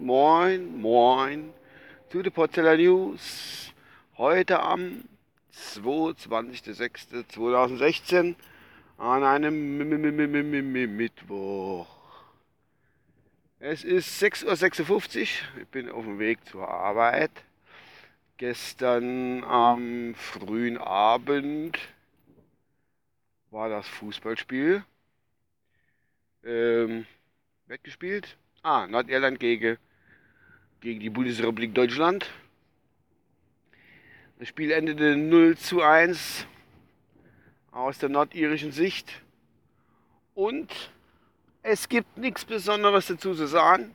Moin, moin zu den Potzeller News. Heute am 22.06.2016 an einem Mittwoch. Es ist 6.56 Uhr. Ich bin auf dem Weg zur Arbeit. Gestern am frühen Abend war das Fußballspiel ähm, gespielt. Ah, Nordirland gegen, gegen die Bundesrepublik Deutschland. Das Spiel endete 0 zu 1 aus der nordirischen Sicht. Und es gibt nichts Besonderes dazu zu sagen.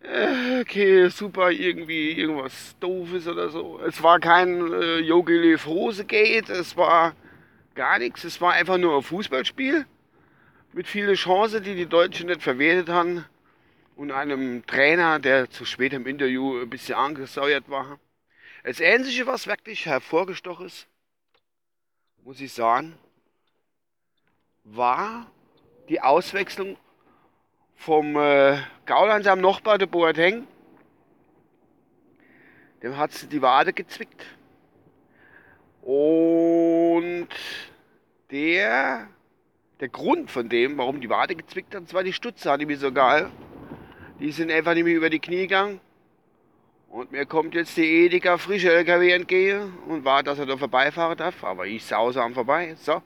Äh, okay, super, irgendwie irgendwas Doofes oder so. Es war kein äh, Jogi Löw Hosegate, es war gar nichts. Es war einfach nur ein Fußballspiel mit vielen Chancen, die die Deutschen nicht verwertet haben und einem Trainer, der zu spät im Interview ein bisschen angesäuert war. Das Einzige, was wirklich hervorgestochen ist, muss ich sagen, war die Auswechslung vom äh, Gauland am Nachbar, der Boateng. Dem hat die Wade gezwickt. Und der der Grund von dem, warum die Wade gezwickt hat, war die Stütze, die mir so geil. Die sind einfach nicht mehr über die Knie gegangen. Und mir kommt jetzt die Edeka frische LKW entgegen und war, dass er da vorbeifahren darf. Aber ich sausam vorbei. So,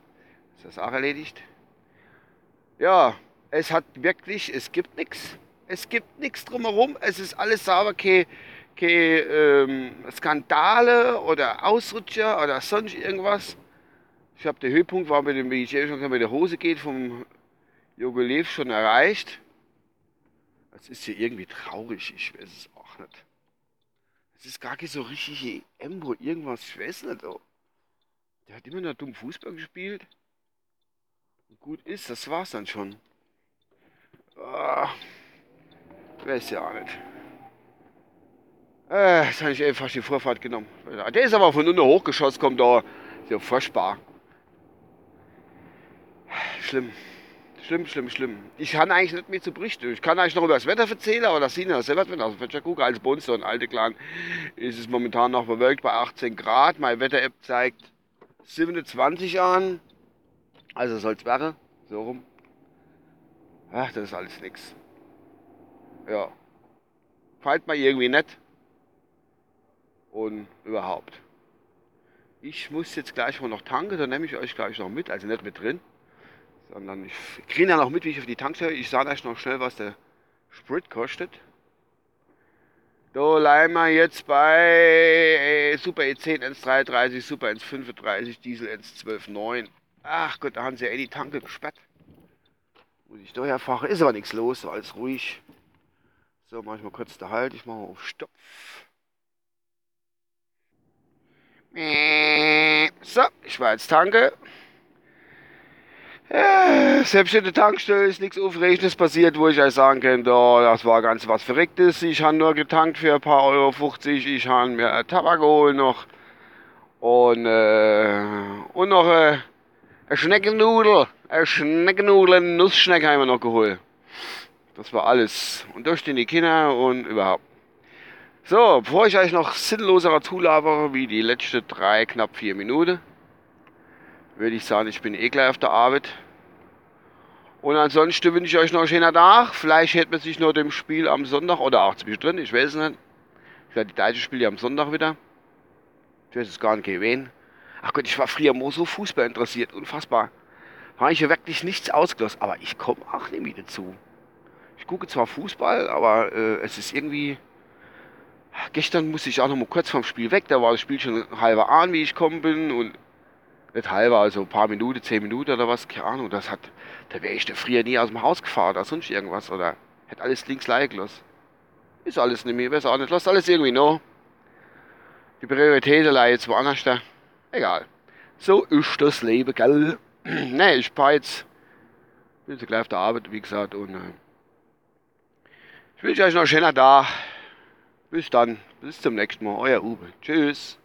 ist das auch erledigt. Ja, es hat wirklich, es gibt nichts. Es gibt nichts drumherum. Es ist alles sauber, keine, keine ähm, Skandale oder Ausrutscher oder sonst irgendwas. Ich habe den Höhepunkt, war mit dem, ich schon mit der Hose geht, vom Jogolev schon erreicht. Das ist hier irgendwie traurig, ich weiß es auch nicht. Es ist gar nicht so richtig EM, irgendwas, ich weiß nicht. Oh. Der hat immer nur dumm Fußball gespielt. Und gut ist, das war's dann schon. Ah, weiß ja auch nicht. Äh, jetzt habe ich einfach die Vorfahrt genommen. Der ist aber von unten hochgeschossen, kommt da. Ist ja furchtbar. Schlimm. Schlimm, schlimm, schlimm. Ich kann eigentlich nicht mehr zu berichten. Ich kann eigentlich noch über das Wetter erzählen, aber das sieht ja selber also wenn ich gucke, als bei ein alte Clan ist es momentan noch bewölkt bei 18 Grad. Meine Wetter-App zeigt 27 an. Also soll es werden. So rum. Ach, das ist alles nix. Ja. Fällt mir irgendwie nicht. Und überhaupt. Ich muss jetzt gleich mal noch tanken, dann nehme ich euch gleich noch mit, also nicht mit drin. Sondern ich kriege dann auch mit, wie ich auf die Tankstelle. Ich sage euch noch schnell, was der Sprit kostet. Da leihen wir jetzt bei äh, Super E10 1,33, Super 1,35, Diesel 1,12,9. Ach Gott, da haben sie ja eh die Tanke gesperrt. Muss ich daher fahren. Ist aber nichts los, alles ruhig. So, mache ich mal kurz den Halt. Ich mache mal auf Stopp. So, ich war jetzt tanke. Ja, selbst in der Tankstelle ist nichts Aufregendes passiert, wo ich euch sagen kann, oh, das war ganz was Verrücktes. Ich habe nur getankt für ein paar Euro 50. Ich habe mir Tabak geholt noch. Und, äh, und noch äh, eine Schneckennudel. Eine Schneckennudel, eine Nussschnecke haben wir noch geholt. Das war alles. Und durch die Kinder und überhaupt. So, bevor ich euch noch sinnloserer zulabere wie die letzten drei, knapp vier Minuten, würde ich sagen, ich bin eh gleich auf der Arbeit. Und ansonsten wünsche ich euch noch einen schönen Tag. Vielleicht hätte man sich noch dem Spiel am Sonntag oder auch zwischendrin, ich weiß es nicht. Vielleicht die Deutsche spielt ja am Sonntag wieder. Ich weiß es gar nicht, wen. Ach Gott, ich war früher immer so Fußball interessiert, unfassbar. Habe ich ja wirklich nichts ausgelassen, aber ich komme auch nicht mehr dazu. Ich gucke zwar Fußball, aber äh, es ist irgendwie. Gestern musste ich auch noch mal kurz vom Spiel weg, da war das Spiel schon halber an, wie ich gekommen bin und nicht halber, also ein paar Minuten, zehn Minuten oder was, keine Ahnung. Das hat, da wäre ich da früher nie aus dem Haus gefahren oder sonst irgendwas oder hätte alles links leicht gelassen. Ist alles nicht mehr, weiß auch nicht, lasst alles irgendwie noch. Die Prioritäten liegen jetzt woanders da. Egal. So ist das Leben, gell? ne, ich fahre jetzt, bin so gleich auf der Arbeit, wie gesagt, und äh, ich wünsche euch noch einen schönen Tag. Bis dann, bis zum nächsten Mal, euer Uwe. Tschüss.